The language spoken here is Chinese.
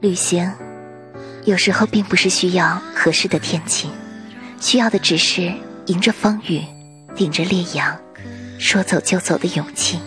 旅行有时候并不是需要合适的天气需要的只是迎着风雨顶着烈阳说走就走的勇气。